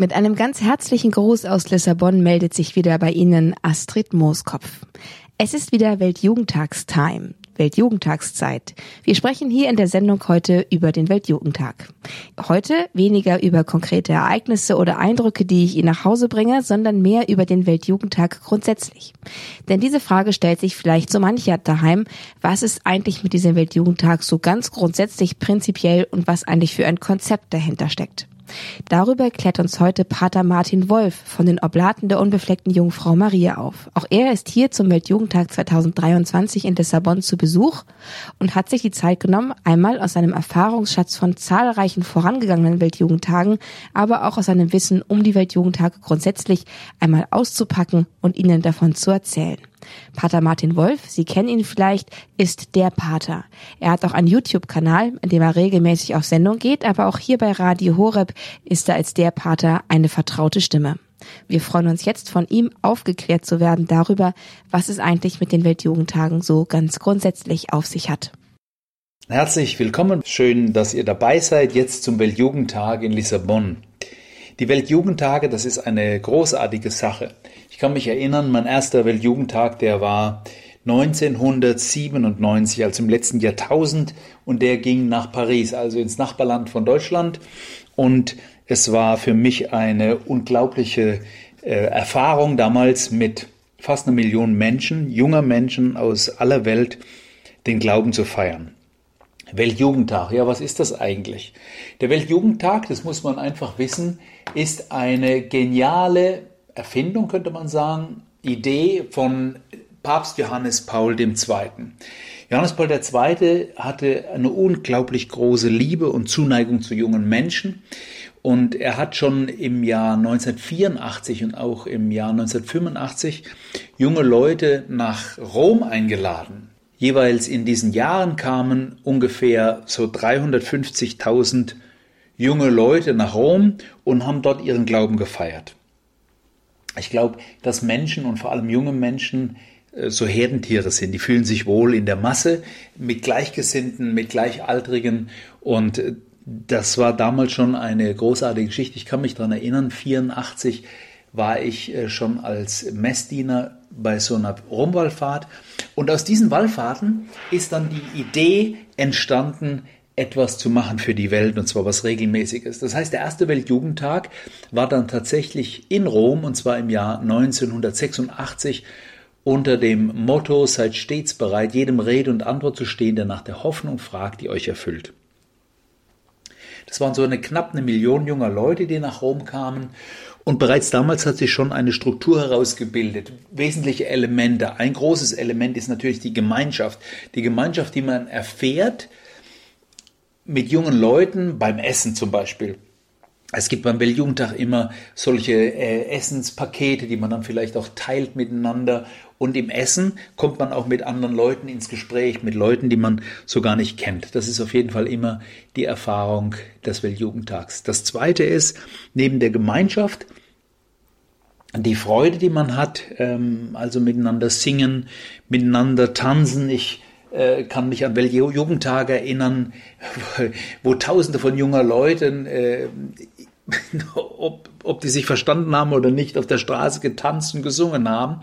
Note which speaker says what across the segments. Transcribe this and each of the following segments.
Speaker 1: Mit einem ganz herzlichen Gruß aus Lissabon meldet sich wieder bei Ihnen Astrid Mooskopf. Es ist wieder Weltjugendtagstime. Weltjugendtagszeit. Wir sprechen hier in der Sendung heute über den Weltjugendtag. Heute weniger über konkrete Ereignisse oder Eindrücke, die ich Ihnen nach Hause bringe, sondern mehr über den Weltjugendtag grundsätzlich. Denn diese Frage stellt sich vielleicht so mancher daheim, was ist eigentlich mit diesem Weltjugendtag so ganz grundsätzlich prinzipiell und was eigentlich für ein Konzept dahinter steckt. Darüber klärt uns heute Pater Martin Wolf von den Oblaten der unbefleckten Jungfrau Maria auf. Auch er ist hier zum Weltjugendtag 2023 in Lissabon zu Besuch und hat sich die Zeit genommen, einmal aus seinem Erfahrungsschatz von zahlreichen vorangegangenen Weltjugendtagen, aber auch aus seinem Wissen um die Weltjugendtage grundsätzlich einmal auszupacken und Ihnen davon zu erzählen. Pater Martin Wolf, Sie kennen ihn vielleicht, ist der Pater. Er hat auch einen YouTube-Kanal, in dem er regelmäßig auf Sendung geht, aber auch hier bei Radio Horeb ist er als der Pater eine vertraute Stimme. Wir freuen uns jetzt von ihm aufgeklärt zu werden darüber, was es eigentlich mit den Weltjugendtagen so ganz grundsätzlich auf sich hat.
Speaker 2: Herzlich willkommen. Schön, dass ihr dabei seid jetzt zum Weltjugendtag in Lissabon. Die Weltjugendtage, das ist eine großartige Sache. Ich kann mich erinnern, mein erster Weltjugendtag, der war 1997, also im letzten Jahrtausend, und der ging nach Paris, also ins Nachbarland von Deutschland. Und es war für mich eine unglaubliche äh, Erfahrung damals mit fast einer Million Menschen, junger Menschen aus aller Welt, den Glauben zu feiern. Weltjugendtag, ja, was ist das eigentlich? Der Weltjugendtag, das muss man einfach wissen, ist eine geniale Erfindung, könnte man sagen, Idee von Papst Johannes Paul II. Johannes Paul II. hatte eine unglaublich große Liebe und Zuneigung zu jungen Menschen. Und er hat schon im Jahr 1984 und auch im Jahr 1985 junge Leute nach Rom eingeladen. Jeweils in diesen Jahren kamen ungefähr so 350.000 junge Leute nach Rom und haben dort ihren Glauben gefeiert. Ich glaube, dass Menschen und vor allem junge Menschen äh, so Herdentiere sind. Die fühlen sich wohl in der Masse mit Gleichgesinnten, mit Gleichaltrigen und äh, das war damals schon eine großartige Geschichte. Ich kann mich daran erinnern, 84 war ich äh, schon als Messdiener bei so einer Rumwallfahrt und aus diesen Wallfahrten ist dann die Idee entstanden, etwas zu machen für die Welt, und zwar was Regelmäßiges. Das heißt, der erste Weltjugendtag war dann tatsächlich in Rom, und zwar im Jahr 1986, unter dem Motto, seid stets bereit, jedem Rede und Antwort zu stehen, der nach der Hoffnung fragt, die euch erfüllt. Das waren so eine knapp eine Million junger Leute, die nach Rom kamen. Und bereits damals hat sich schon eine Struktur herausgebildet. Wesentliche Elemente. Ein großes Element ist natürlich die Gemeinschaft. Die Gemeinschaft, die man erfährt, mit jungen Leuten beim Essen zum Beispiel. Es gibt beim Weltjugendtag immer solche äh, Essenspakete, die man dann vielleicht auch teilt miteinander. Und im Essen kommt man auch mit anderen Leuten ins Gespräch, mit Leuten, die man so gar nicht kennt. Das ist auf jeden Fall immer die Erfahrung des Weltjugendtags. Das Zweite ist, neben der Gemeinschaft, die Freude, die man hat, ähm, also miteinander singen, miteinander tanzen. Ich äh, kann mich an welche Jugendtage erinnern, wo Tausende von junger Leuten, äh, ob, ob die sich verstanden haben oder nicht, auf der Straße getanzt und gesungen haben.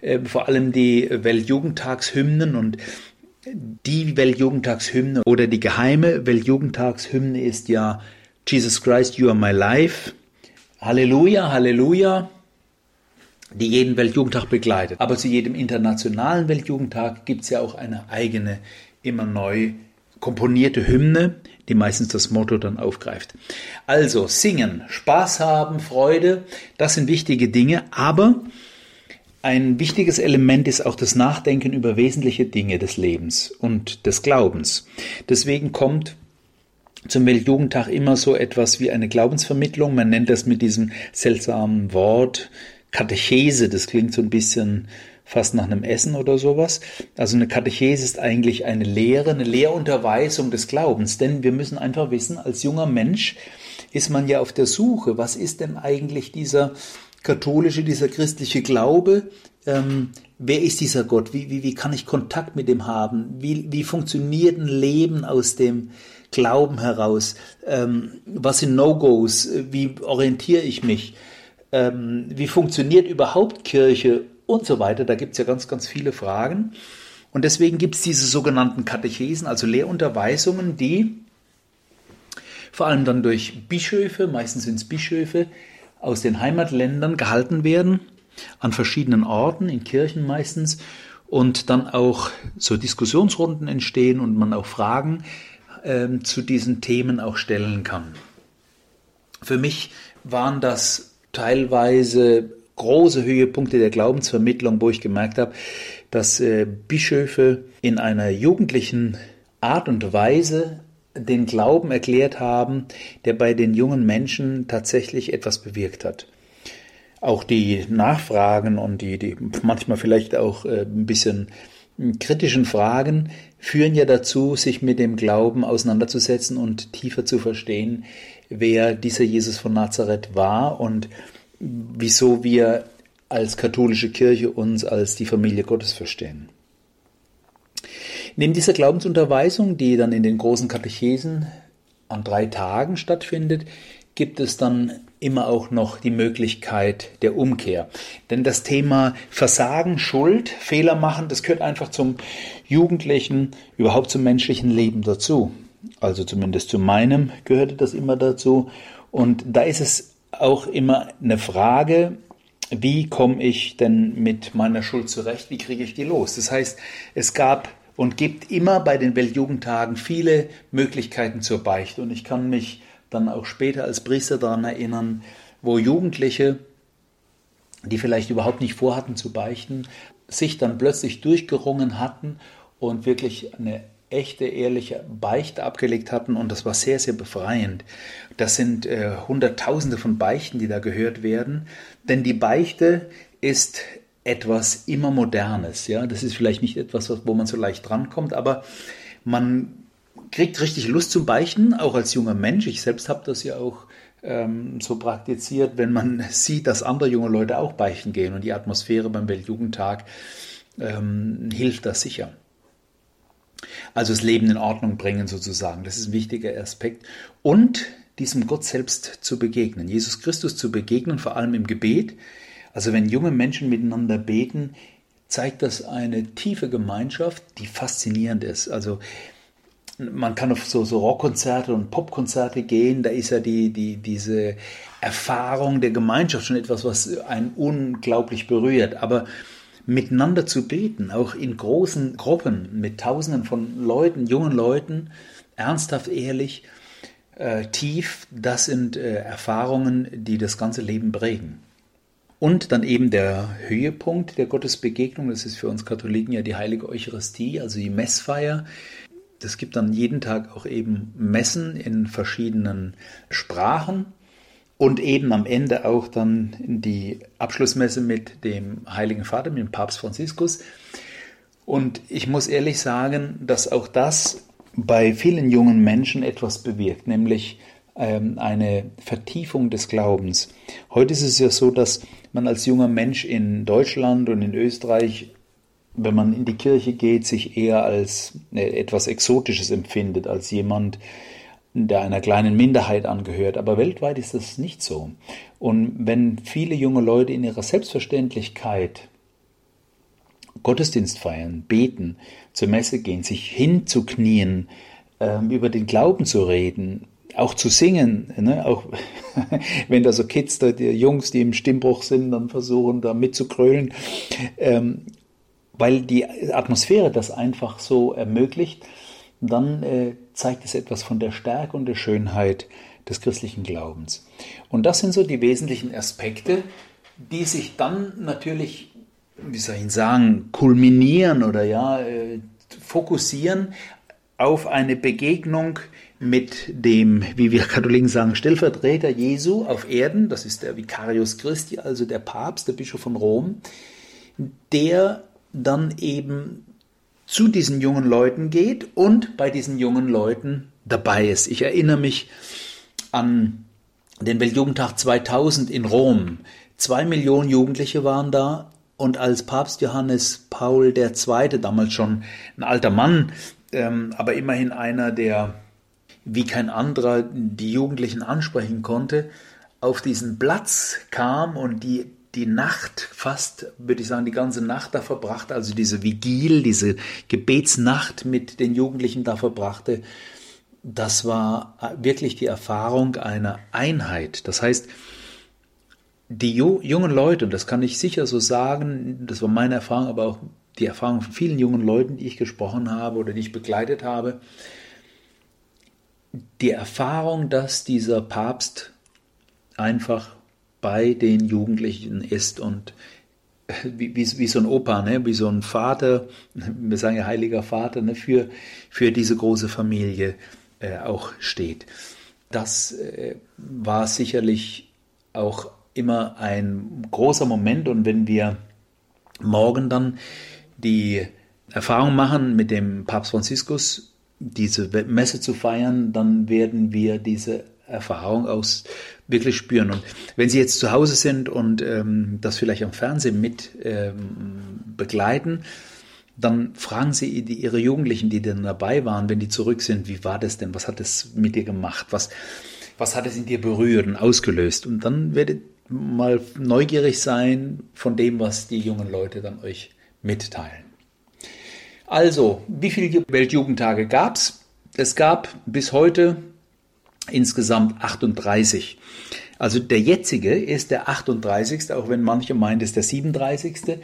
Speaker 2: Äh, vor allem die Weltjugendtagshymnen und die Weltjugendtagshymne oder die geheime Weltjugendtagshymne ist ja Jesus Christ, You Are My Life. Halleluja, Halleluja die jeden Weltjugendtag begleitet. Aber zu jedem internationalen Weltjugendtag gibt es ja auch eine eigene, immer neu komponierte Hymne, die meistens das Motto dann aufgreift. Also singen, Spaß haben, Freude, das sind wichtige Dinge, aber ein wichtiges Element ist auch das Nachdenken über wesentliche Dinge des Lebens und des Glaubens. Deswegen kommt zum Weltjugendtag immer so etwas wie eine Glaubensvermittlung. Man nennt das mit diesem seltsamen Wort Katechese, das klingt so ein bisschen fast nach einem Essen oder sowas. Also eine Katechese ist eigentlich eine Lehre, eine Lehrunterweisung des Glaubens, denn wir müssen einfach wissen, als junger Mensch ist man ja auf der Suche, was ist denn eigentlich dieser katholische, dieser christliche Glaube, ähm, wer ist dieser Gott? Wie, wie, wie kann ich Kontakt mit ihm haben? Wie, wie funktioniert ein Leben aus dem Glauben heraus? Ähm, was sind No-Gos? Wie orientiere ich mich? Ähm, wie funktioniert überhaupt Kirche und so weiter? Da gibt es ja ganz, ganz viele Fragen. Und deswegen gibt es diese sogenannten Katechesen, also Lehrunterweisungen, die vor allem dann durch Bischöfe, meistens sind es Bischöfe, aus den Heimatländern gehalten werden, an verschiedenen Orten, in Kirchen meistens, und dann auch so Diskussionsrunden entstehen und man auch Fragen äh, zu diesen Themen auch stellen kann. Für mich waren das teilweise große Höhepunkte der Glaubensvermittlung, wo ich gemerkt habe, dass äh, Bischöfe in einer jugendlichen Art und Weise den Glauben erklärt haben, der bei den jungen Menschen tatsächlich etwas bewirkt hat. Auch die Nachfragen und die, die manchmal vielleicht auch äh, ein bisschen kritischen Fragen führen ja dazu, sich mit dem Glauben auseinanderzusetzen und tiefer zu verstehen, wer dieser Jesus von Nazareth war und wieso wir als katholische Kirche uns als die Familie Gottes verstehen. Neben dieser Glaubensunterweisung, die dann in den großen Katechesen an drei Tagen stattfindet, gibt es dann immer auch noch die Möglichkeit der Umkehr. Denn das Thema Versagen, Schuld, Fehler machen, das gehört einfach zum jugendlichen, überhaupt zum menschlichen Leben dazu. Also zumindest zu meinem gehörte das immer dazu. Und da ist es auch immer eine Frage, wie komme ich denn mit meiner Schuld zurecht? Wie kriege ich die los? Das heißt, es gab und gibt immer bei den Weltjugendtagen viele Möglichkeiten zur Beichte. Und ich kann mich dann auch später als Priester daran erinnern, wo Jugendliche, die vielleicht überhaupt nicht vorhatten zu beichten, sich dann plötzlich durchgerungen hatten und wirklich eine echte, ehrliche Beichte abgelegt hatten und das war sehr, sehr befreiend. Das sind äh, Hunderttausende von Beichten, die da gehört werden, denn die Beichte ist etwas immer Modernes. Ja, das ist vielleicht nicht etwas, wo man so leicht drankommt, aber man kriegt richtig Lust zum Beichten, auch als junger Mensch. Ich selbst habe das ja auch ähm, so praktiziert, wenn man sieht, dass andere junge Leute auch beichten gehen und die Atmosphäre beim Weltjugendtag ähm, hilft das sicher. Also das Leben in Ordnung bringen sozusagen. Das ist ein wichtiger Aspekt. Und diesem Gott selbst zu begegnen, Jesus Christus zu begegnen, vor allem im Gebet. Also wenn junge Menschen miteinander beten, zeigt das eine tiefe Gemeinschaft, die faszinierend ist. Also man kann auf so, so Rockkonzerte und Popkonzerte gehen, da ist ja die, die, diese Erfahrung der Gemeinschaft schon etwas, was einen unglaublich berührt. Aber miteinander zu beten, auch in großen Gruppen mit Tausenden von Leuten, jungen Leuten, ernsthaft, ehrlich, äh, tief, das sind äh, Erfahrungen, die das ganze Leben prägen. Und dann eben der Höhepunkt der Gottesbegegnung, das ist für uns Katholiken ja die heilige Eucharistie, also die Messfeier. Es gibt dann jeden Tag auch eben Messen in verschiedenen Sprachen und eben am Ende auch dann die Abschlussmesse mit dem Heiligen Vater, mit dem Papst Franziskus. Und ich muss ehrlich sagen, dass auch das bei vielen jungen Menschen etwas bewirkt, nämlich ähm, eine Vertiefung des Glaubens. Heute ist es ja so, dass man als junger Mensch in Deutschland und in Österreich, wenn man in die Kirche geht, sich eher als äh, etwas Exotisches empfindet, als jemand, der einer kleinen Minderheit angehört. Aber weltweit ist das nicht so. Und wenn viele junge Leute in ihrer Selbstverständlichkeit Gottesdienst feiern, beten, zur Messe gehen, sich hinzuknien, ähm, über den Glauben zu reden, auch zu singen, ne? auch wenn da so Kids, da, die Jungs, die im Stimmbruch sind, dann versuchen da mitzukrölen, ähm, weil die Atmosphäre das einfach so ermöglicht, dann äh, zeigt es etwas von der Stärke und der Schönheit des christlichen Glaubens. Und das sind so die wesentlichen Aspekte, die sich dann natürlich, wie soll ich sagen, kulminieren oder ja, äh, fokussieren auf eine Begegnung mit dem, wie wir Katholiken sagen, Stellvertreter Jesu auf Erden, das ist der Vicarius Christi, also der Papst, der Bischof von Rom, der dann eben zu diesen jungen Leuten geht und bei diesen jungen Leuten dabei ist. Ich erinnere mich an den Weltjugendtag 2000 in Rom. Zwei Millionen Jugendliche waren da und als Papst Johannes Paul II., damals schon ein alter Mann, ähm, aber immerhin einer, der wie kein anderer die Jugendlichen ansprechen konnte, auf diesen Platz kam und die, die Nacht fast, würde ich sagen, die ganze Nacht da verbrachte, also diese Vigil, diese Gebetsnacht mit den Jugendlichen da verbrachte, das war wirklich die Erfahrung einer Einheit. Das heißt, die jungen Leute, und das kann ich sicher so sagen, das war meine Erfahrung, aber auch die Erfahrung von vielen jungen Leuten, die ich gesprochen habe oder die ich begleitet habe, die Erfahrung, dass dieser Papst einfach bei den Jugendlichen ist und wie, wie, wie so ein Opa, ne? wie so ein Vater, wir sagen ja heiliger Vater, ne? für, für diese große Familie äh, auch steht. Das äh, war sicherlich auch immer ein großer Moment und wenn wir morgen dann die Erfahrung machen, mit dem Papst Franziskus diese Messe zu feiern, dann werden wir diese Erfahrung aus wirklich spüren. Und wenn Sie jetzt zu Hause sind und ähm, das vielleicht am Fernsehen mit ähm, begleiten, dann fragen Sie die, Ihre Jugendlichen, die dann dabei waren, wenn die zurück sind, wie war das denn? Was hat es mit dir gemacht? Was, was hat es in dir berührt und ausgelöst? Und dann werdet mal neugierig sein von dem, was die jungen Leute dann euch mitteilen. Also, wie viele Weltjugendtage gab es? Es gab bis heute insgesamt 38. Also der jetzige ist der 38., auch wenn manche meinen, es ist der 37.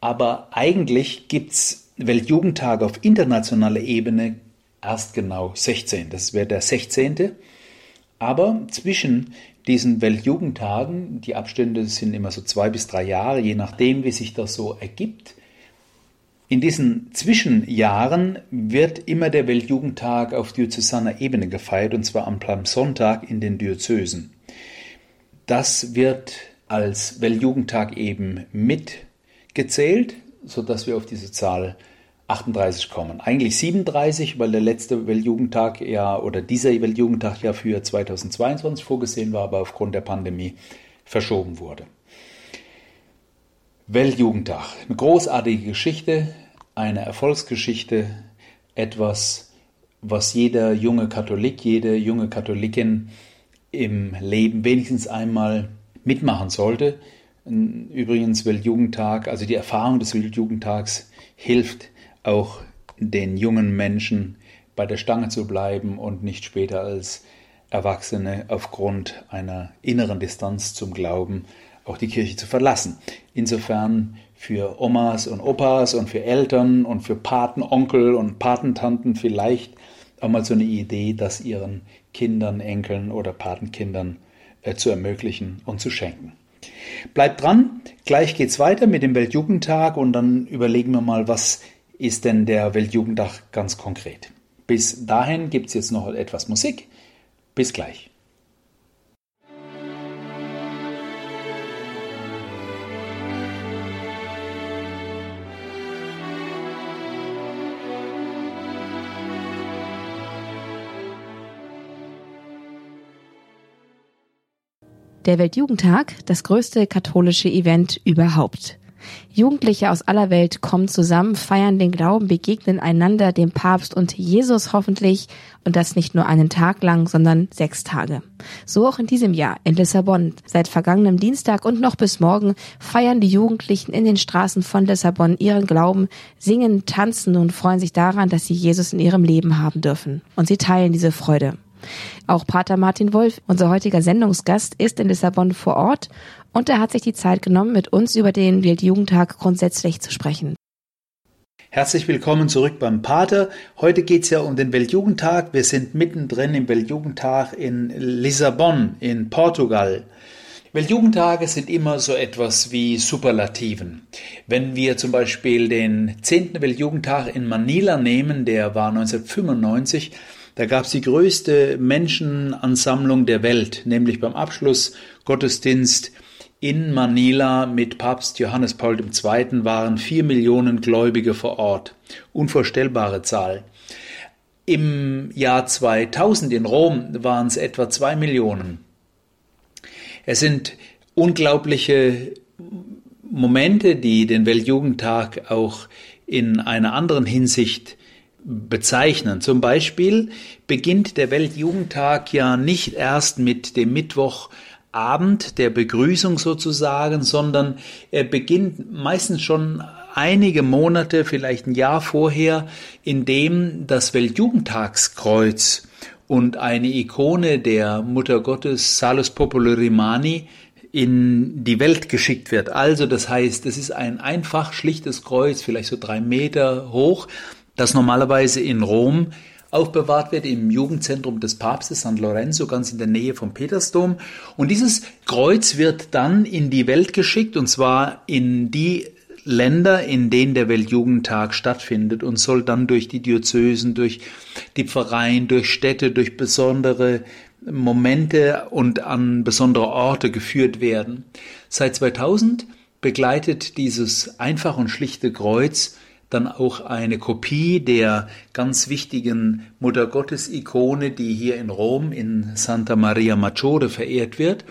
Speaker 2: Aber eigentlich gibt es Weltjugendtage auf internationaler Ebene erst genau 16. Das wäre der 16. Aber zwischen diesen Weltjugendtagen, die Abstände sind immer so zwei bis drei Jahre, je nachdem, wie sich das so ergibt. In diesen Zwischenjahren wird immer der Weltjugendtag auf diözesaner Ebene gefeiert, und zwar am Palmsonntag in den Diözesen. Das wird als Weltjugendtag eben mitgezählt, sodass wir auf diese Zahl 38 kommen. Eigentlich 37, weil der letzte Weltjugendtag ja oder dieser Weltjugendtag ja für 2022 vorgesehen war, aber aufgrund der Pandemie verschoben wurde. Weltjugendtag, eine großartige Geschichte, eine Erfolgsgeschichte, etwas, was jeder junge Katholik, jede junge Katholikin im Leben wenigstens einmal mitmachen sollte. Übrigens Weltjugendtag, also die Erfahrung des Weltjugendtags hilft auch den jungen Menschen bei der Stange zu bleiben und nicht später als Erwachsene aufgrund einer inneren Distanz zum Glauben auch die Kirche zu verlassen. Insofern für Omas und Opas und für Eltern und für Patenonkel und Patentanten vielleicht auch mal so eine Idee, das ihren Kindern, Enkeln oder Patenkindern äh, zu ermöglichen und zu schenken. Bleibt dran, gleich geht's weiter mit dem Weltjugendtag und dann überlegen wir mal, was ist denn der Weltjugendtag ganz konkret. Bis dahin gibt es jetzt noch etwas Musik. Bis gleich.
Speaker 1: Der Weltjugendtag, das größte katholische Event überhaupt. Jugendliche aus aller Welt kommen zusammen, feiern den Glauben, begegnen einander, dem Papst und Jesus hoffentlich und das nicht nur einen Tag lang, sondern sechs Tage. So auch in diesem Jahr in Lissabon. Seit vergangenem Dienstag und noch bis morgen feiern die Jugendlichen in den Straßen von Lissabon ihren Glauben, singen, tanzen und freuen sich daran, dass sie Jesus in ihrem Leben haben dürfen. Und sie teilen diese Freude. Auch Pater Martin Wolf, unser heutiger Sendungsgast, ist in Lissabon vor Ort und er hat sich die Zeit genommen, mit uns über den Weltjugendtag grundsätzlich zu sprechen.
Speaker 2: Herzlich willkommen zurück beim Pater. Heute geht es ja um den Weltjugendtag. Wir sind mittendrin im Weltjugendtag in Lissabon in Portugal. Weltjugendtage sind immer so etwas wie Superlativen. Wenn wir zum Beispiel den 10. Weltjugendtag in Manila nehmen, der war 1995, da gab es die größte Menschenansammlung der Welt, nämlich beim Abschluss Gottesdienst in Manila mit Papst Johannes Paul II. waren vier Millionen Gläubige vor Ort. Unvorstellbare Zahl. Im Jahr 2000 in Rom waren es etwa zwei Millionen. Es sind unglaubliche Momente, die den Weltjugendtag auch in einer anderen Hinsicht bezeichnen. Zum Beispiel beginnt der Weltjugendtag ja nicht erst mit dem Mittwochabend der Begrüßung sozusagen, sondern er beginnt meistens schon einige Monate, vielleicht ein Jahr vorher, in dem das Weltjugendtagskreuz und eine Ikone der Mutter Gottes Salus Populi Rimani in die Welt geschickt wird. Also das heißt, es ist ein einfach schlichtes Kreuz, vielleicht so drei Meter hoch, das normalerweise in Rom aufbewahrt wird im Jugendzentrum des Papstes San Lorenzo, ganz in der Nähe vom Petersdom. Und dieses Kreuz wird dann in die Welt geschickt, und zwar in die Länder, in denen der Weltjugendtag stattfindet und soll dann durch die Diözesen, durch die Pfarreien, durch Städte, durch besondere Momente und an besondere Orte geführt werden. Seit 2000 begleitet dieses einfach und schlichte Kreuz dann auch eine Kopie der ganz wichtigen Muttergottes-Ikone, die hier in Rom in Santa Maria Maggiore verehrt wird.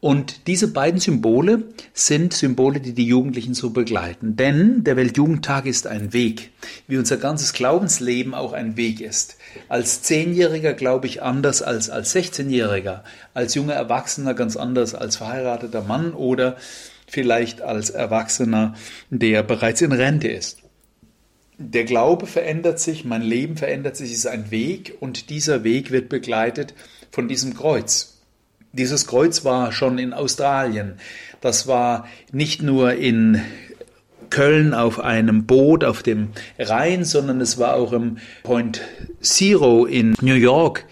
Speaker 2: Und diese beiden Symbole sind Symbole, die die Jugendlichen so begleiten. Denn der Weltjugendtag ist ein Weg, wie unser ganzes Glaubensleben auch ein Weg ist. Als Zehnjähriger glaube ich anders als als 16-Jähriger, als junger Erwachsener ganz anders als verheirateter Mann oder vielleicht als Erwachsener, der bereits in Rente ist. Der Glaube verändert sich, mein Leben verändert sich, es ist ein Weg und dieser Weg wird begleitet von diesem Kreuz. Dieses Kreuz war schon in Australien. Das war nicht nur in Köln auf einem Boot auf dem Rhein, sondern es war auch im Point Zero in New York.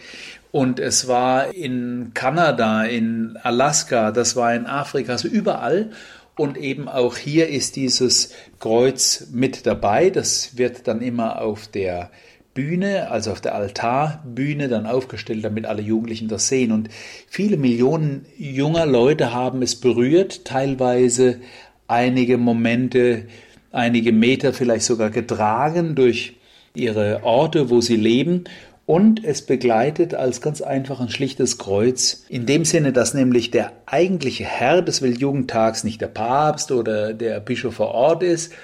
Speaker 2: Und es war in Kanada, in Alaska, das war in Afrika, also überall. Und eben auch hier ist dieses Kreuz mit dabei. Das wird dann immer auf der Bühne, also auf der Altarbühne, dann aufgestellt, damit alle Jugendlichen das sehen. Und viele Millionen junger Leute haben es berührt, teilweise einige Momente, einige Meter vielleicht sogar getragen durch ihre Orte, wo sie leben und es begleitet als ganz einfach ein schlichtes Kreuz, in dem Sinne, dass nämlich der eigentliche Herr des Weltjugendtags nicht der Papst oder der Bischof vor Ort ist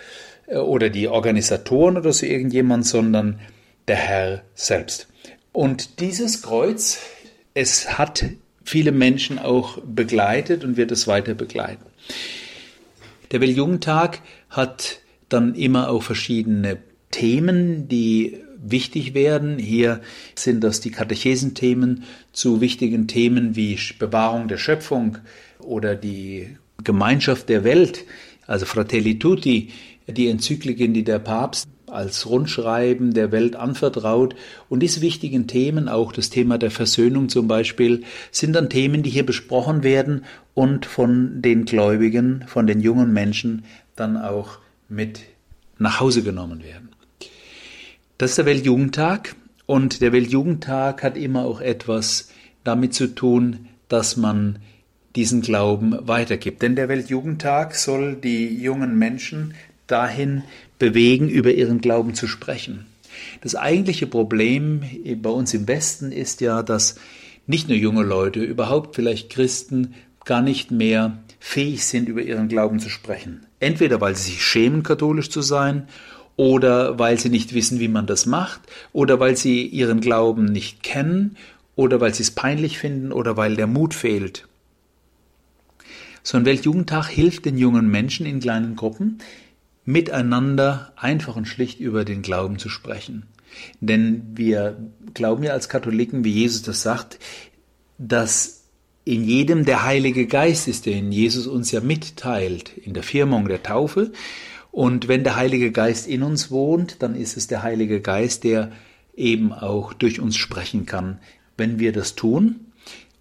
Speaker 2: äh, oder die Organisatoren oder so irgendjemand, sondern der Herr selbst. Und dieses Kreuz, es hat viele Menschen auch begleitet und wird es weiter begleiten. Der Weltjugendtag hat dann immer auch verschiedene Themen, die wichtig werden. Hier sind das die Katechesenthemen zu wichtigen Themen wie Bewahrung der Schöpfung oder die Gemeinschaft der Welt, also Fratelli Tutti, die Enzykliken, die der Papst als Rundschreiben der Welt anvertraut. Und diese wichtigen Themen, auch das Thema der Versöhnung zum Beispiel, sind dann Themen, die hier besprochen werden und von den Gläubigen, von den jungen Menschen dann auch mit nach Hause genommen werden. Das ist der Weltjugendtag und der Weltjugendtag hat immer auch etwas damit zu tun, dass man diesen Glauben weitergibt. Denn der Weltjugendtag soll die jungen Menschen dahin bewegen, über ihren Glauben zu sprechen. Das eigentliche Problem bei uns im Westen ist ja, dass nicht nur junge Leute, überhaupt vielleicht Christen, gar nicht mehr fähig sind, über ihren Glauben zu sprechen. Entweder weil sie sich schämen, katholisch zu sein, oder weil sie nicht wissen, wie man das macht, oder weil sie ihren Glauben nicht kennen, oder weil sie es peinlich finden, oder weil der Mut fehlt. So ein Weltjugendtag hilft den jungen Menschen in kleinen Gruppen, miteinander einfach und schlicht über den Glauben zu sprechen. Denn wir glauben ja als Katholiken, wie Jesus das sagt, dass in jedem der Heilige Geist ist, den Jesus uns ja mitteilt in der Firmung der Taufe. Und wenn der Heilige Geist in uns wohnt, dann ist es der Heilige Geist, der eben auch durch uns sprechen kann. Wenn wir das tun,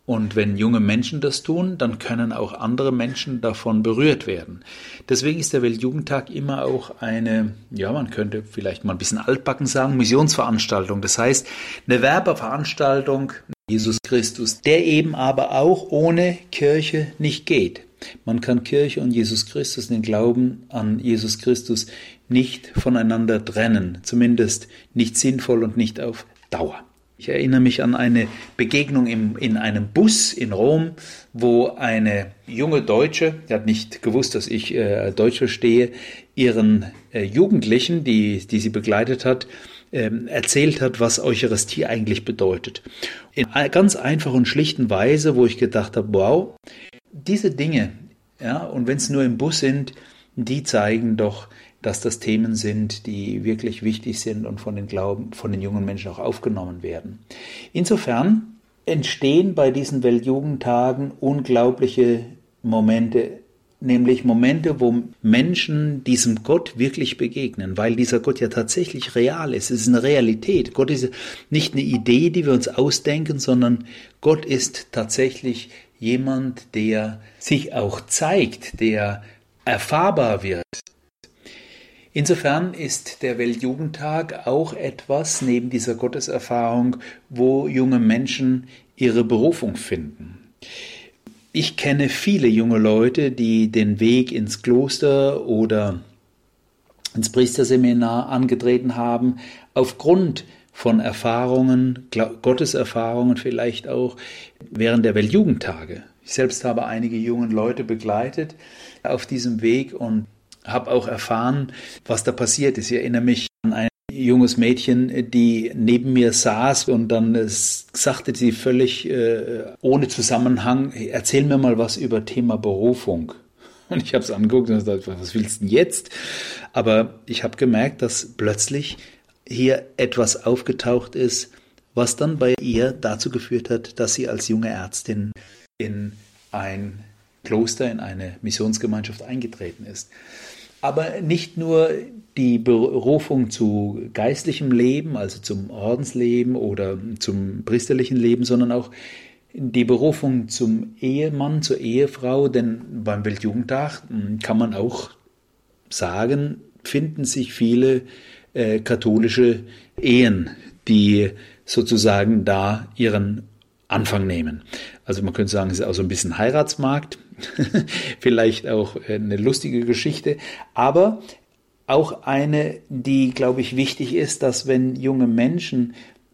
Speaker 2: und wenn junge Menschen das tun, dann können auch andere Menschen davon berührt werden. Deswegen ist der Weltjugendtag immer auch eine, ja, man könnte vielleicht mal ein bisschen altbacken sagen, Missionsveranstaltung. Das heißt, eine Werbeveranstaltung Jesus Christus, der eben aber auch ohne Kirche nicht geht. Man kann Kirche und Jesus Christus, den Glauben an Jesus Christus, nicht voneinander trennen, zumindest nicht sinnvoll und nicht auf Dauer. Ich erinnere mich an eine Begegnung im, in einem Bus in Rom, wo eine junge Deutsche, die hat nicht gewusst, dass ich äh, Deutsch verstehe, ihren äh, Jugendlichen, die, die sie begleitet hat, äh, erzählt hat, was Eucharistie eigentlich bedeutet. In einer ganz einfachen und schlichten Weise, wo ich gedacht habe, wow, diese Dinge, ja, und wenn es nur im Bus sind, die zeigen doch, dass das Themen sind, die wirklich wichtig sind und von den Glauben, von den jungen Menschen auch aufgenommen werden. Insofern entstehen bei diesen Weltjugendtagen unglaubliche Momente, nämlich Momente, wo Menschen diesem Gott wirklich begegnen, weil dieser Gott ja tatsächlich real ist. Es ist eine Realität. Gott ist nicht eine Idee, die wir uns ausdenken, sondern Gott ist tatsächlich jemand, der sich auch zeigt, der erfahrbar wird, Insofern ist der Weltjugendtag auch etwas neben dieser Gotteserfahrung, wo junge Menschen ihre Berufung finden. Ich kenne viele junge Leute, die den Weg ins Kloster oder ins Priesterseminar angetreten haben, aufgrund von Erfahrungen, Gotteserfahrungen vielleicht auch während der Weltjugendtage. Ich selbst habe einige junge Leute begleitet auf diesem Weg und habe auch erfahren, was da passiert ist. Ich erinnere mich an ein junges Mädchen, die neben mir saß und dann äh, sagte sie völlig äh, ohne Zusammenhang, erzähl mir mal was über Thema Berufung. Und ich habe es angeguckt und gesagt, was willst du denn jetzt? Aber ich habe gemerkt, dass plötzlich hier etwas aufgetaucht ist, was dann bei ihr dazu geführt hat, dass sie als junge Ärztin in ein Kloster, in eine Missionsgemeinschaft eingetreten ist. Aber nicht nur die Berufung zu geistlichem Leben, also zum Ordensleben oder zum priesterlichen Leben, sondern auch die Berufung zum Ehemann, zur Ehefrau, denn beim Weltjugendtag hm, kann man auch sagen, finden sich viele äh, katholische Ehen, die sozusagen da ihren Anfang nehmen. Also man könnte sagen, es ist auch so ein bisschen Heiratsmarkt, vielleicht auch eine lustige Geschichte, aber auch eine, die, glaube ich, wichtig ist, dass wenn junge Menschen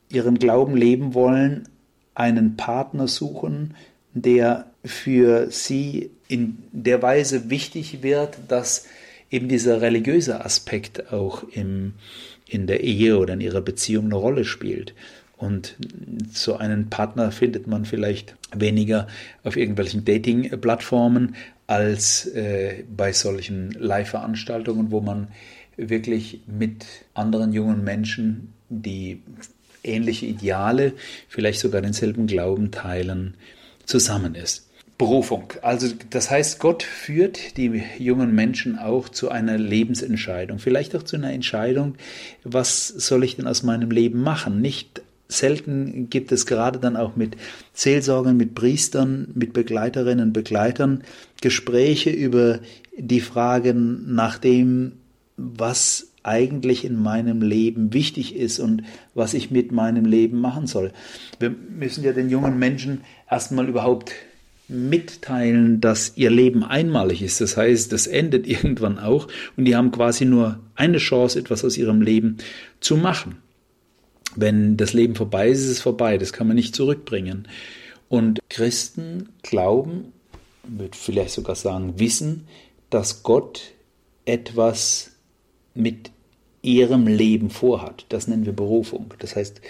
Speaker 2: ihren Glauben leben wollen, einen Partner suchen, der für sie in der Weise wichtig wird, dass eben dieser religiöse Aspekt auch im, in der Ehe oder in ihrer Beziehung eine Rolle spielt. Und so einen Partner findet man vielleicht weniger auf irgendwelchen Dating-Plattformen als äh, bei solchen Live-Veranstaltungen, wo man wirklich mit anderen jungen Menschen, die ähnliche Ideale, vielleicht sogar denselben Glauben teilen, zusammen ist. Berufung. Also das heißt, Gott führt die jungen Menschen auch zu einer Lebensentscheidung, vielleicht auch zu einer Entscheidung, was soll ich denn aus meinem Leben machen? Nicht selten gibt es gerade dann auch mit Seelsorgern, mit Priestern, mit Begleiterinnen, Begleitern Gespräche über die Fragen nach dem, was eigentlich in meinem Leben wichtig ist und was ich mit meinem Leben machen soll. Wir müssen ja den jungen Menschen erstmal überhaupt mitteilen, dass ihr Leben einmalig ist. Das heißt, das endet irgendwann auch und die haben quasi nur eine Chance, etwas aus ihrem Leben zu machen. Wenn das Leben vorbei ist, ist es vorbei. Das kann man nicht zurückbringen. Und Christen glauben, würde vielleicht sogar sagen, wissen, dass Gott etwas mit ihrem Leben vorhat. Das nennen wir Berufung. Das heißt,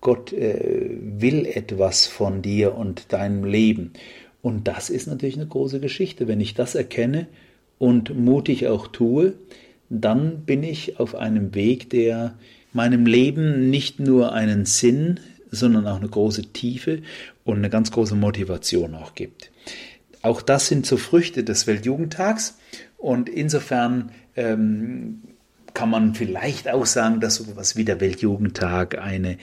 Speaker 2: Gott äh, will etwas von dir und deinem Leben. Und das ist natürlich eine große Geschichte. Wenn ich das erkenne und mutig auch tue, dann bin ich auf einem Weg, der meinem Leben nicht nur einen Sinn, sondern auch eine große Tiefe und eine ganz große Motivation auch gibt. Auch das sind so Früchte des Weltjugendtags und insofern ähm, kann man vielleicht auch sagen, dass so etwas wie der Weltjugendtag eine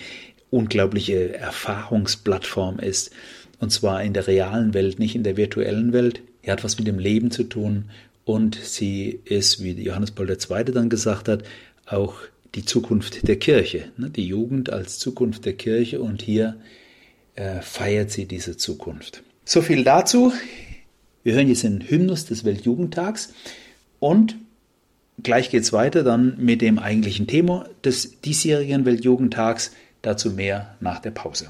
Speaker 2: unglaubliche Erfahrungsplattform ist. Und zwar in der realen Welt, nicht in der virtuellen Welt. Er hat was mit dem Leben zu tun und sie ist, wie Johannes Paul II. dann gesagt hat, auch die Zukunft der Kirche, ne? die Jugend als Zukunft der Kirche und hier äh, feiert sie diese Zukunft. So viel dazu. Wir hören jetzt den Hymnus des Weltjugendtags und gleich geht es weiter dann mit dem eigentlichen Thema des diesjährigen Weltjugendtags, Dazu mehr nach der Pause.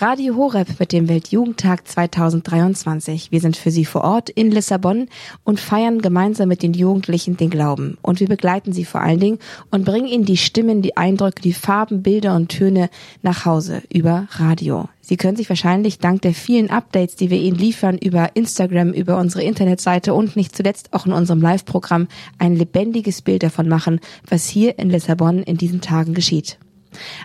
Speaker 1: Radio Horeb mit dem Weltjugendtag 2023. Wir sind für Sie vor Ort in Lissabon und feiern gemeinsam mit den Jugendlichen den Glauben. Und wir begleiten sie vor allen Dingen und bringen ihnen die Stimmen, die Eindrücke, die Farben, Bilder und Töne nach Hause über Radio. Sie können sich wahrscheinlich dank der vielen Updates, die wir Ihnen liefern über Instagram, über unsere Internetseite und nicht zuletzt auch in unserem Live-Programm ein lebendiges Bild davon machen, was hier in Lissabon in diesen Tagen geschieht.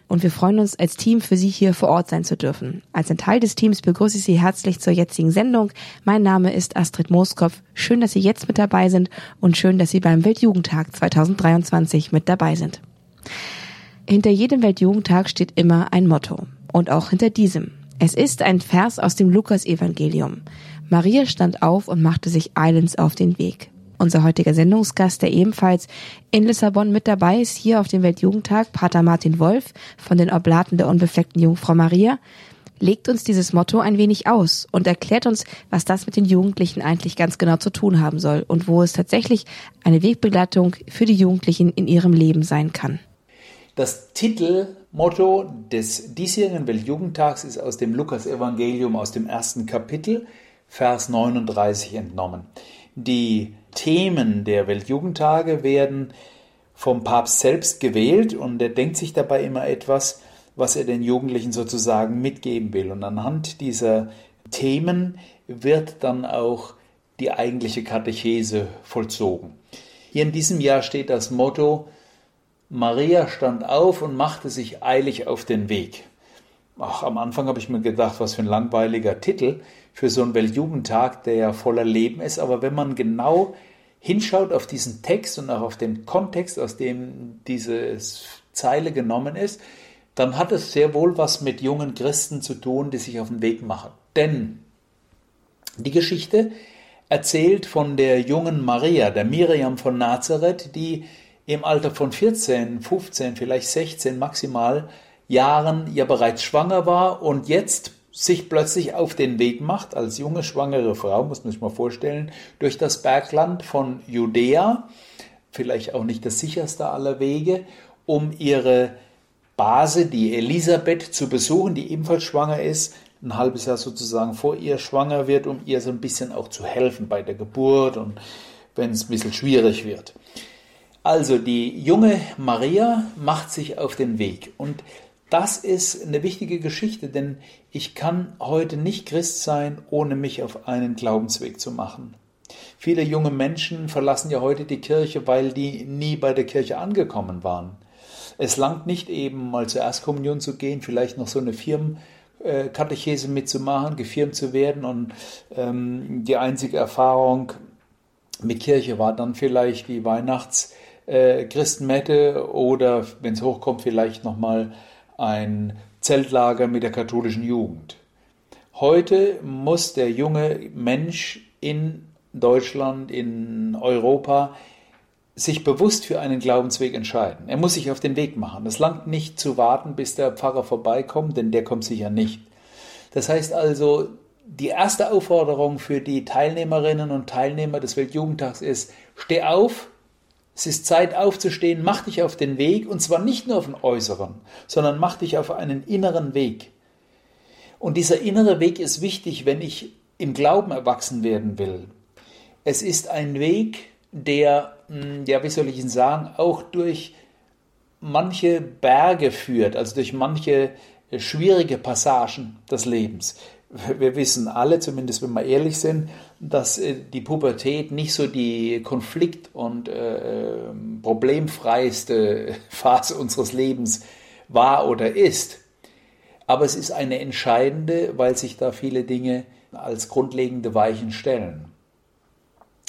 Speaker 1: Und wir freuen uns als Team für Sie hier vor Ort sein zu dürfen. Als ein Teil des Teams begrüße ich Sie herzlich zur jetzigen Sendung. Mein Name ist Astrid Mooskopf. Schön, dass Sie jetzt mit dabei sind und schön, dass Sie beim Weltjugendtag 2023 mit dabei sind. Hinter jedem Weltjugendtag steht immer ein Motto. Und auch hinter diesem. Es ist ein Vers aus dem Lukas-Evangelium. Maria stand auf und machte sich eilends auf den Weg. Unser heutiger Sendungsgast, der ebenfalls in Lissabon mit dabei ist, hier auf dem Weltjugendtag, Pater Martin Wolf von den Oblaten der unbefleckten Jungfrau Maria, legt uns dieses Motto ein wenig aus und erklärt uns, was das mit den Jugendlichen eigentlich ganz genau zu tun haben soll und wo es tatsächlich eine Wegbegleitung für die Jugendlichen in ihrem Leben sein kann.
Speaker 2: Das Titelmotto des diesjährigen Weltjugendtags ist aus dem Lukas-Evangelium aus dem ersten Kapitel, Vers 39 entnommen. Die Themen der Weltjugendtage werden vom Papst selbst gewählt und er denkt sich dabei immer etwas, was er den Jugendlichen sozusagen mitgeben will. Und anhand dieser Themen wird dann auch die eigentliche Katechese vollzogen. Hier in diesem Jahr steht das Motto, Maria stand auf und machte sich eilig auf den Weg. Ach, am Anfang habe ich mir gedacht, was für ein langweiliger Titel für so einen Weltjugendtag, der ja voller Leben ist. Aber wenn man genau hinschaut auf diesen Text und auch auf den Kontext, aus dem diese Zeile genommen ist, dann hat es sehr wohl was mit jungen Christen zu tun, die sich auf den Weg machen. Denn die Geschichte erzählt von der jungen Maria, der Miriam von Nazareth, die im Alter von 14, 15, vielleicht 16 maximal Jahren ja bereits schwanger war und jetzt sich plötzlich auf den Weg macht, als junge schwangere Frau, muss man sich mal vorstellen, durch das Bergland von Judäa, vielleicht auch nicht das sicherste aller Wege, um ihre Base, die Elisabeth, zu besuchen, die ebenfalls schwanger ist, ein halbes Jahr sozusagen vor ihr schwanger wird, um ihr so ein bisschen auch zu helfen bei der Geburt und wenn es ein bisschen schwierig wird. Also die junge Maria macht sich auf den Weg und das ist eine wichtige Geschichte, denn ich kann heute nicht Christ sein, ohne mich auf einen Glaubensweg zu machen. Viele junge Menschen verlassen ja heute die Kirche, weil die nie bei der Kirche angekommen waren. Es langt nicht eben mal zur Erstkommunion zu gehen, vielleicht noch so eine Firmenkatechese mitzumachen, gefirmt zu werden und ähm, die einzige Erfahrung mit Kirche war dann vielleicht die Weihnachtschristenmette äh, oder wenn es hochkommt vielleicht nochmal mal ein Zeltlager mit der katholischen Jugend. Heute muss der junge Mensch in Deutschland, in Europa sich bewusst für einen Glaubensweg entscheiden. Er muss sich auf den Weg machen. Es langt nicht zu warten, bis der Pfarrer vorbeikommt, denn der kommt sicher nicht. Das heißt also, die erste Aufforderung für die Teilnehmerinnen und Teilnehmer des Weltjugendtags ist, steh auf, es ist Zeit aufzustehen, mach dich auf den Weg, und zwar nicht nur auf den äußeren, sondern mach dich auf einen inneren Weg. Und dieser innere Weg ist wichtig, wenn ich im Glauben erwachsen werden will. Es ist ein Weg, der, hm, ja, wie soll ich ihn sagen, auch durch manche Berge führt, also durch manche schwierige Passagen des Lebens wir wissen alle, zumindest wenn wir ehrlich sind, dass äh, die Pubertät nicht so die konflikt- und äh, problemfreiste Phase unseres Lebens war oder ist. Aber es ist eine entscheidende, weil sich da viele Dinge als grundlegende Weichen stellen.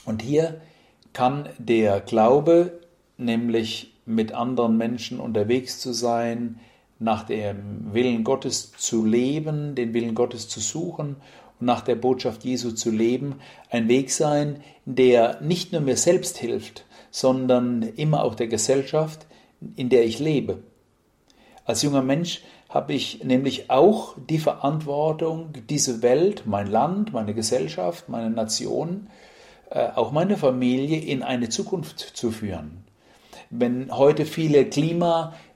Speaker 2: Und hier kann der Glaube, nämlich mit anderen Menschen unterwegs zu sein, nach dem Willen Gottes zu leben, den Willen Gottes zu suchen nach der Botschaft Jesu zu leben, ein Weg sein, der nicht nur mir selbst hilft, sondern immer auch der Gesellschaft, in der ich lebe. Als junger Mensch habe ich nämlich auch die Verantwortung, diese Welt, mein Land, meine Gesellschaft, meine Nation, äh, auch meine Familie in eine Zukunft zu führen. Wenn heute viele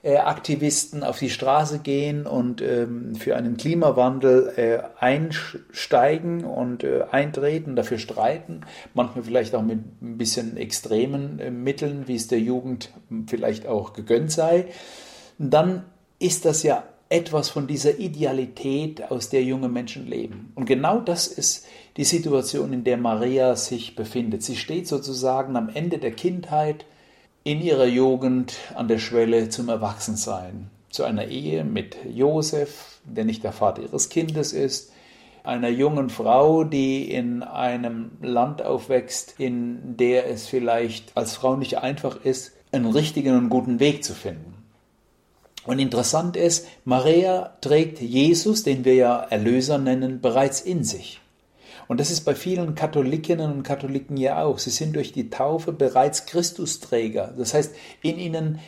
Speaker 2: Klimaaktivisten auf die Straße gehen und ähm, für einen Klimawandel äh, einsteigen und äh, eintreten, dafür streiten, manchmal vielleicht auch mit ein bisschen extremen Mitteln, wie es der Jugend vielleicht auch gegönnt sei, dann ist das ja etwas von dieser Idealität, aus der junge Menschen leben. Und genau das ist die Situation, in der Maria sich befindet. Sie steht sozusagen am Ende der Kindheit, in ihrer Jugend an der Schwelle zum Erwachsensein, zu einer Ehe mit Josef, der nicht der Vater ihres Kindes ist, einer jungen Frau, die in einem Land aufwächst, in der es vielleicht als Frau nicht einfach ist, einen richtigen und guten Weg zu finden. Und interessant ist, Maria trägt Jesus, den wir ja Erlöser nennen, bereits in sich. Und das ist bei vielen Katholikinnen und Katholiken ja auch. Sie sind durch die Taufe bereits Christusträger. Das heißt, in ihnen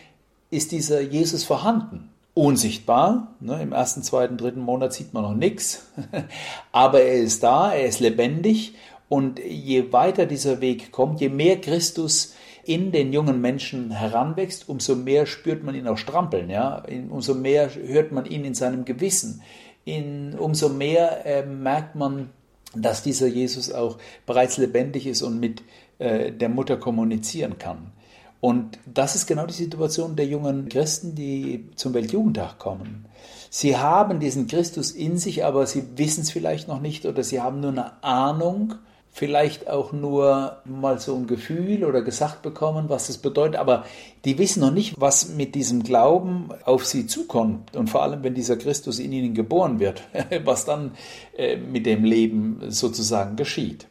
Speaker 2: ist dieser Jesus vorhanden. Unsichtbar. Ne? Im ersten, zweiten, dritten Monat sieht man noch nichts. Aber er ist da, er ist lebendig. Und je weiter dieser Weg kommt, je mehr Christus in den jungen Menschen heranwächst, umso mehr spürt man ihn auch strampeln, ja, umso mehr hört man ihn in seinem Gewissen, in, umso mehr äh, merkt man, dass dieser Jesus auch bereits lebendig ist und mit äh, der Mutter kommunizieren kann. Und das ist genau die Situation der jungen Christen, die zum Weltjugendtag kommen. Sie haben diesen Christus in sich, aber sie wissen es vielleicht noch nicht oder sie haben nur eine Ahnung vielleicht auch nur mal so ein Gefühl oder gesagt bekommen, was das bedeutet, aber die wissen noch nicht, was mit diesem Glauben auf sie zukommt und vor allem, wenn dieser Christus in ihnen geboren wird, was dann äh, mit dem Leben sozusagen geschieht.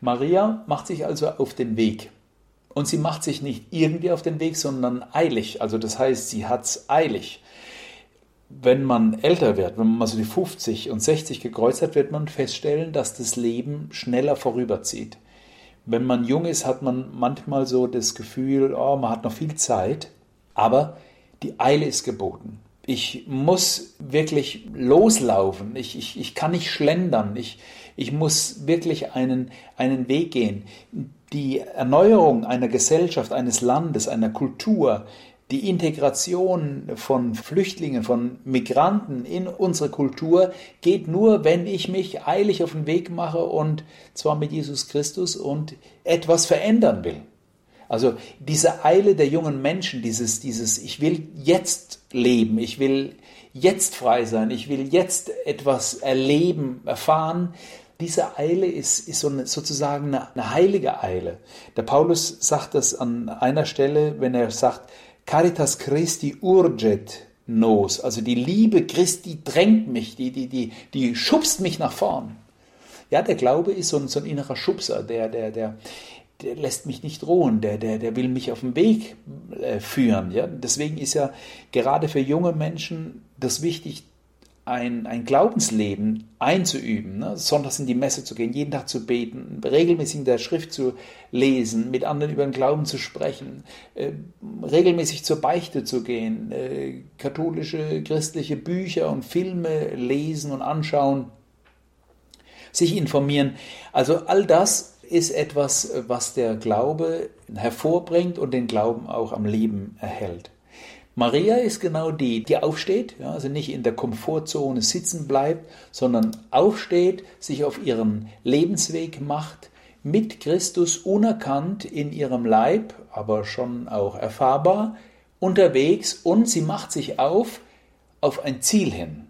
Speaker 2: Maria macht sich also auf den Weg. Und sie macht sich nicht irgendwie auf den Weg, sondern eilig. Also das heißt, sie hat es eilig wenn man älter wird, wenn man mal so die 50 und 60 gekreuzt hat, wird man feststellen, dass das Leben schneller vorüberzieht. Wenn man jung ist, hat man manchmal so das Gefühl, oh, man hat noch viel Zeit, aber die Eile ist geboten. Ich muss wirklich loslaufen, ich, ich, ich kann nicht schlendern, ich, ich muss wirklich einen, einen Weg gehen. Die Erneuerung einer Gesellschaft, eines Landes, einer Kultur, die Integration von Flüchtlingen, von Migranten in unsere Kultur geht nur, wenn ich mich eilig auf den Weg mache und zwar mit Jesus Christus und etwas verändern will. Also diese Eile der jungen Menschen, dieses, dieses, ich will jetzt leben, ich will jetzt frei sein, ich will jetzt etwas erleben, erfahren, diese Eile ist, ist so eine, sozusagen eine, eine heilige Eile. Der Paulus sagt das an einer Stelle, wenn er sagt, Caritas Christi urget nos, also die Liebe Christi drängt mich, die, die, die, die schubst mich nach vorn. Ja, der Glaube ist so ein, so ein innerer Schubser, der, der, der, der lässt mich nicht ruhen, der, der, der will mich auf den Weg äh, führen. Ja? Deswegen ist ja gerade für junge Menschen das wichtig, ein, ein Glaubensleben einzuüben, ne? sonntags in die Messe zu gehen, jeden Tag zu beten, regelmäßig in der Schrift zu lesen, mit anderen über den Glauben zu sprechen, äh, regelmäßig zur Beichte zu gehen, äh, katholische, christliche Bücher und Filme lesen und anschauen, sich informieren. Also all das ist etwas, was der Glaube hervorbringt und den Glauben auch am Leben erhält. Maria ist genau die, die aufsteht, ja, also nicht in der Komfortzone sitzen bleibt, sondern aufsteht, sich auf ihren Lebensweg macht, mit Christus unerkannt in ihrem Leib, aber schon auch erfahrbar, unterwegs und sie macht sich auf auf ein Ziel hin.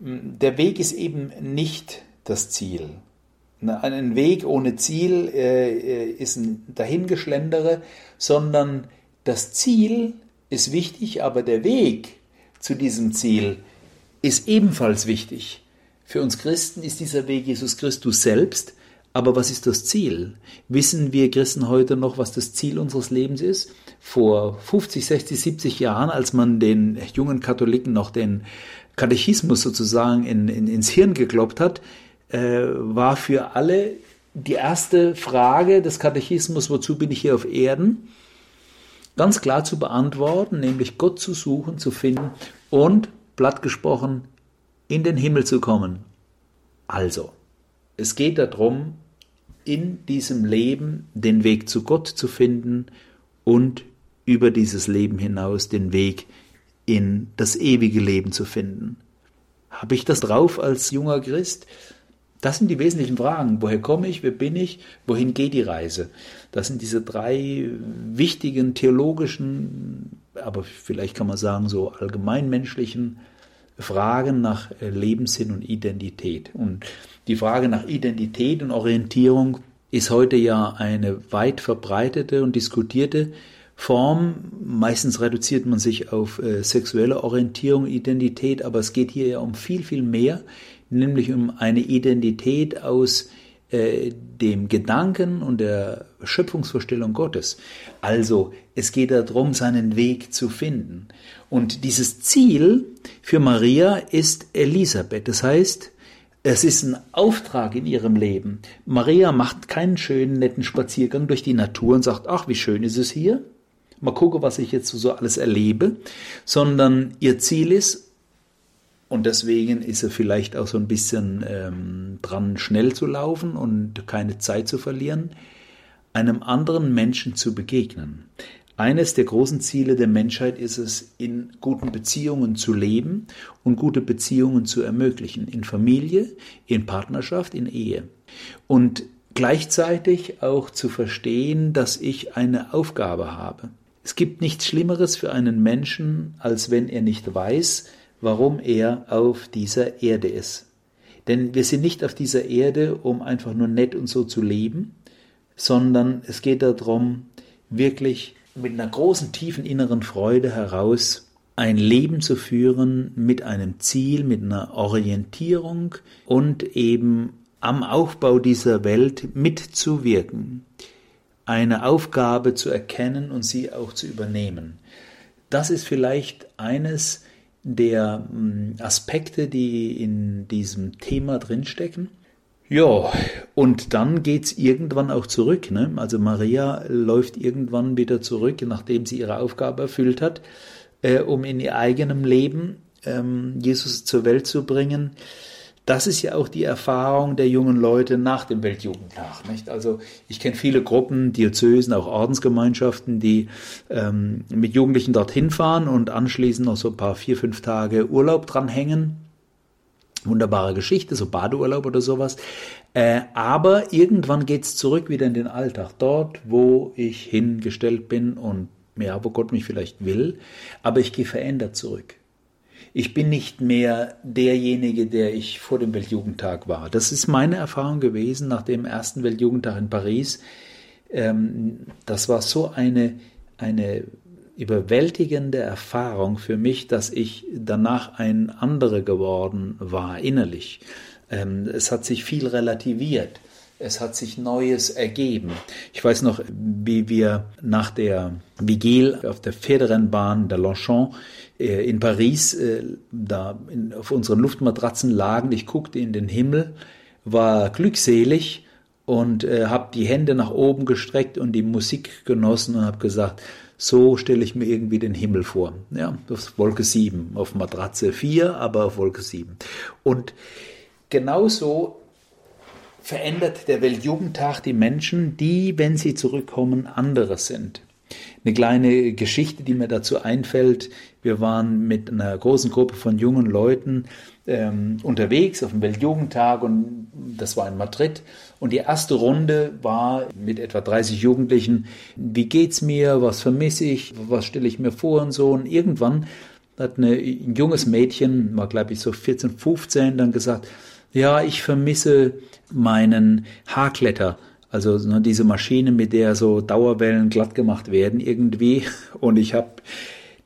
Speaker 2: Der Weg ist eben nicht das Ziel. Ein Weg ohne Ziel äh, äh, ist ein Dahingeschlendere, sondern das Ziel ist wichtig, aber der Weg zu diesem Ziel ist ebenfalls wichtig. Für uns Christen ist dieser Weg Jesus Christus selbst, aber was ist das Ziel? Wissen wir Christen heute noch, was das Ziel unseres Lebens ist? Vor 50, 60, 70 Jahren, als man den jungen Katholiken noch den Katechismus sozusagen in, in, ins Hirn gekloppt hat, äh, war für alle die erste Frage des Katechismus, wozu bin ich hier auf Erden? Ganz klar zu beantworten, nämlich Gott zu suchen, zu finden und, platt gesprochen, in den Himmel zu kommen. Also, es geht darum, in diesem Leben den Weg zu Gott zu finden und über dieses Leben hinaus den Weg in das ewige Leben zu finden. Habe ich das drauf als junger Christ? Das sind die wesentlichen Fragen. Woher komme ich? Wer bin ich? Wohin geht die Reise? Das sind diese drei wichtigen theologischen, aber vielleicht kann man sagen so allgemeinmenschlichen Fragen nach Lebenssinn und Identität. Und die Frage nach Identität und Orientierung ist heute ja eine weit verbreitete und diskutierte Form. Meistens reduziert man sich auf äh, sexuelle Orientierung, Identität, aber es geht hier ja um viel, viel mehr, nämlich um eine Identität aus äh, dem Gedanken und der Schöpfungsvorstellung Gottes. Also es geht darum, seinen Weg zu finden. Und dieses Ziel für Maria ist Elisabeth. Das heißt, es ist ein Auftrag in ihrem Leben. Maria macht keinen schönen, netten Spaziergang durch die Natur und sagt, ach, wie schön ist es hier, mal gucken, was ich jetzt so alles erlebe, sondern ihr Ziel ist, und deswegen ist er vielleicht auch so ein bisschen ähm, dran, schnell zu laufen und keine Zeit zu verlieren, einem anderen Menschen zu begegnen. Eines der großen Ziele der Menschheit ist es, in guten Beziehungen zu leben und gute Beziehungen zu ermöglichen, in Familie, in Partnerschaft, in Ehe. Und gleichzeitig auch zu verstehen, dass ich eine Aufgabe habe. Es gibt nichts Schlimmeres für einen Menschen, als wenn er nicht weiß, warum er auf dieser Erde ist. Denn wir sind nicht auf dieser Erde, um einfach nur nett und so zu leben, sondern es geht darum, wirklich mit einer großen, tiefen inneren Freude heraus ein Leben zu führen mit einem Ziel, mit einer Orientierung und eben am Aufbau dieser Welt mitzuwirken eine Aufgabe zu erkennen und sie auch zu übernehmen. Das ist vielleicht eines der hm, Aspekte, die in diesem Thema drinstecken. Ja, und dann geht's irgendwann auch zurück. Ne? Also Maria läuft irgendwann wieder zurück, nachdem sie ihre Aufgabe erfüllt hat, äh, um in ihr eigenem Leben ähm, Jesus zur Welt zu bringen das ist ja auch die Erfahrung der jungen Leute nach dem Weltjugendtag. Nicht? Also ich kenne viele Gruppen, Diözesen, auch Ordensgemeinschaften, die ähm, mit Jugendlichen dorthin fahren und anschließend noch so ein paar vier, fünf Tage Urlaub dranhängen. Wunderbare Geschichte, so Badeurlaub oder sowas. Äh, aber irgendwann geht's zurück wieder in den Alltag, dort, wo ich hingestellt bin und ja, wo Gott mich vielleicht will, aber ich gehe verändert zurück ich bin nicht mehr derjenige, der ich vor dem Weltjugendtag war. Das ist meine Erfahrung gewesen nach dem ersten Weltjugendtag in Paris. Ähm, das war so eine, eine überwältigende Erfahrung für mich, dass ich danach ein anderer geworden war, innerlich. Ähm, es hat sich viel relativiert. Es hat sich Neues ergeben. Ich weiß noch, wie wir nach der Vigil auf der Pferderennbahn der Longchamp äh, in Paris äh, da auf unseren Luftmatratzen lagen. Ich guckte in den Himmel, war glückselig und äh, habe die Hände nach oben gestreckt und die Musik genossen und habe gesagt, so stelle ich mir irgendwie den Himmel vor. Ja, auf Wolke 7, auf Matratze 4, aber auf Wolke 7. Und genauso verändert der Weltjugendtag die Menschen, die, wenn sie zurückkommen, andere sind. Eine kleine Geschichte, die mir dazu einfällt. Wir waren mit einer großen Gruppe von jungen Leuten ähm, unterwegs auf dem Weltjugendtag und das war in Madrid. Und die erste Runde war mit etwa 30 Jugendlichen. Wie geht's mir? Was vermisse ich? Was stelle ich mir vor und so? Und irgendwann hat eine, ein junges Mädchen, war glaube ich so 14, 15, dann gesagt, ja, ich vermisse meinen Haarkletter. Also ne, diese Maschine, mit der so Dauerwellen glatt gemacht werden irgendwie. Und ich habe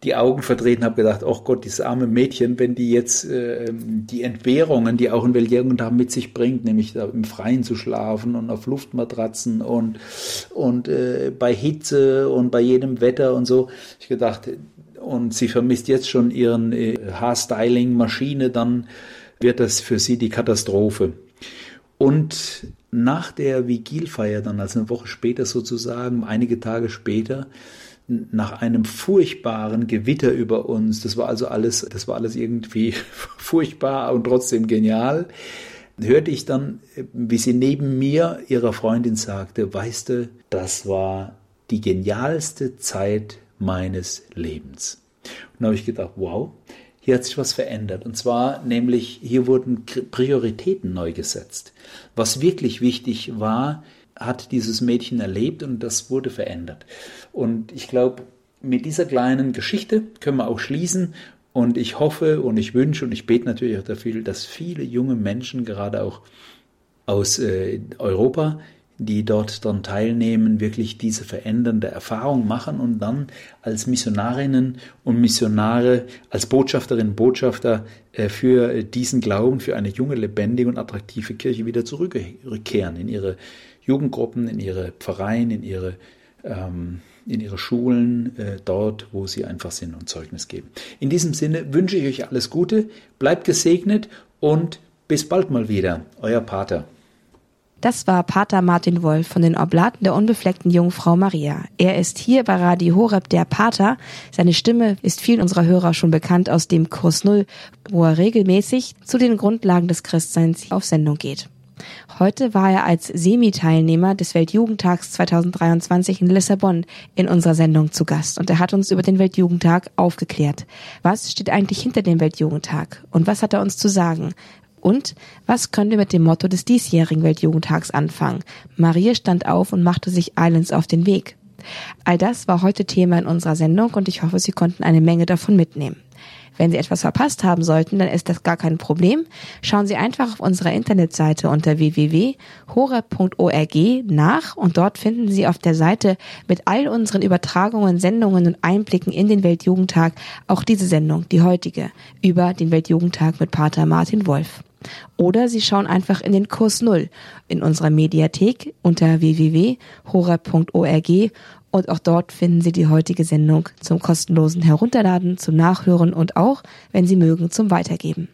Speaker 2: die Augen verdreht und habe gedacht, oh Gott, dieses arme Mädchen, wenn die jetzt äh, die Entbehrungen, die auch ein Weltjugendtag mit sich bringt, nämlich da im Freien zu schlafen und auf Luftmatratzen und, und äh, bei Hitze und bei jedem Wetter und so. Ich gedacht, und sie vermisst jetzt schon ihren äh, Haarstyling-Maschine, dann wird das für sie die Katastrophe. Und nach der Vigilfeier dann, also eine Woche später sozusagen, einige Tage später, nach einem furchtbaren Gewitter über uns. Das war also alles, das war alles irgendwie furchtbar und trotzdem genial. Hörte ich dann, wie sie neben mir ihrer Freundin sagte, weißt du, das war die genialste Zeit meines Lebens. Und da habe ich gedacht, wow, hier hat sich was verändert. Und zwar nämlich, hier wurden Prioritäten neu gesetzt. Was wirklich wichtig war, hat dieses Mädchen erlebt und das wurde verändert. Und ich glaube, mit dieser kleinen Geschichte können wir auch schließen. Und ich hoffe und ich wünsche und ich bete natürlich auch dafür, dass viele junge Menschen, gerade auch aus äh, Europa, die dort dann teilnehmen, wirklich diese verändernde Erfahrung machen und dann als Missionarinnen und Missionare, als Botschafterinnen und Botschafter äh, für diesen Glauben, für eine junge, lebendige und attraktive Kirche wieder zurückkehren in ihre Jugendgruppen, in ihre Pfarreien, in ihre, ähm, in ihre Schulen, äh, dort, wo sie einfach sind und Zeugnis geben. In diesem Sinne wünsche ich euch alles Gute, bleibt gesegnet und bis bald mal wieder. Euer Pater.
Speaker 1: Das war Pater Martin Wolf von den Oblaten der unbefleckten Jungfrau Maria. Er ist hier bei Radio Horeb der Pater. Seine Stimme ist vielen unserer Hörer schon bekannt aus dem Kurs Null, wo er regelmäßig zu den Grundlagen des Christseins auf Sendung geht. Heute war er als Semi-Teilnehmer des Weltjugendtags 2023 in Lissabon in unserer Sendung zu Gast und er hat uns über den Weltjugendtag aufgeklärt. Was steht eigentlich hinter dem Weltjugendtag und was hat er uns zu sagen? Und was können wir mit dem Motto des diesjährigen Weltjugendtags anfangen? Maria stand auf und machte sich eilends auf den Weg. All das war heute Thema in unserer Sendung und ich hoffe, Sie konnten eine Menge davon mitnehmen. Wenn Sie etwas verpasst haben sollten, dann ist das gar kein Problem. Schauen Sie einfach auf unserer Internetseite unter www.hore.org nach und dort finden Sie auf der Seite mit all unseren Übertragungen, Sendungen und Einblicken in den Weltjugendtag auch diese Sendung, die heutige, über den Weltjugendtag mit Pater Martin Wolf. Oder Sie schauen einfach in den Kurs Null in unserer Mediathek unter www.hora.org und auch dort finden Sie die heutige Sendung zum kostenlosen Herunterladen, zum Nachhören und auch, wenn Sie mögen, zum Weitergeben.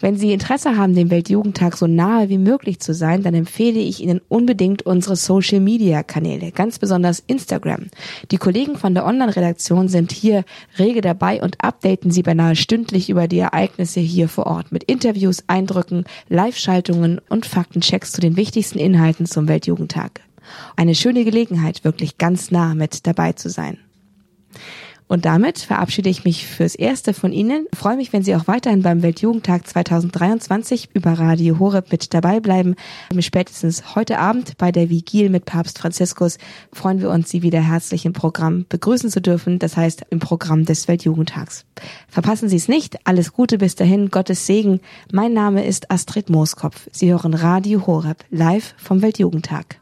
Speaker 1: Wenn Sie Interesse haben, dem Weltjugendtag so nahe wie möglich zu sein, dann empfehle ich Ihnen unbedingt unsere Social Media Kanäle, ganz besonders Instagram. Die Kollegen von der Online-Redaktion sind hier rege dabei und updaten Sie beinahe stündlich über die Ereignisse hier vor Ort mit Interviews, Eindrücken, Live-Schaltungen und Faktenchecks zu den wichtigsten Inhalten zum Weltjugendtag. Eine schöne Gelegenheit, wirklich ganz nah mit dabei zu sein. Und damit verabschiede ich mich fürs Erste von Ihnen. Ich freue mich, wenn Sie auch weiterhin beim Weltjugendtag 2023 über Radio Horeb mit dabei bleiben. Spätestens heute Abend bei der Vigil mit Papst Franziskus freuen wir uns, Sie wieder herzlich im Programm begrüßen zu dürfen. Das heißt, im Programm des Weltjugendtags. Verpassen Sie es nicht. Alles Gute bis dahin. Gottes Segen. Mein Name ist Astrid Mooskopf. Sie hören Radio Horeb live vom Weltjugendtag.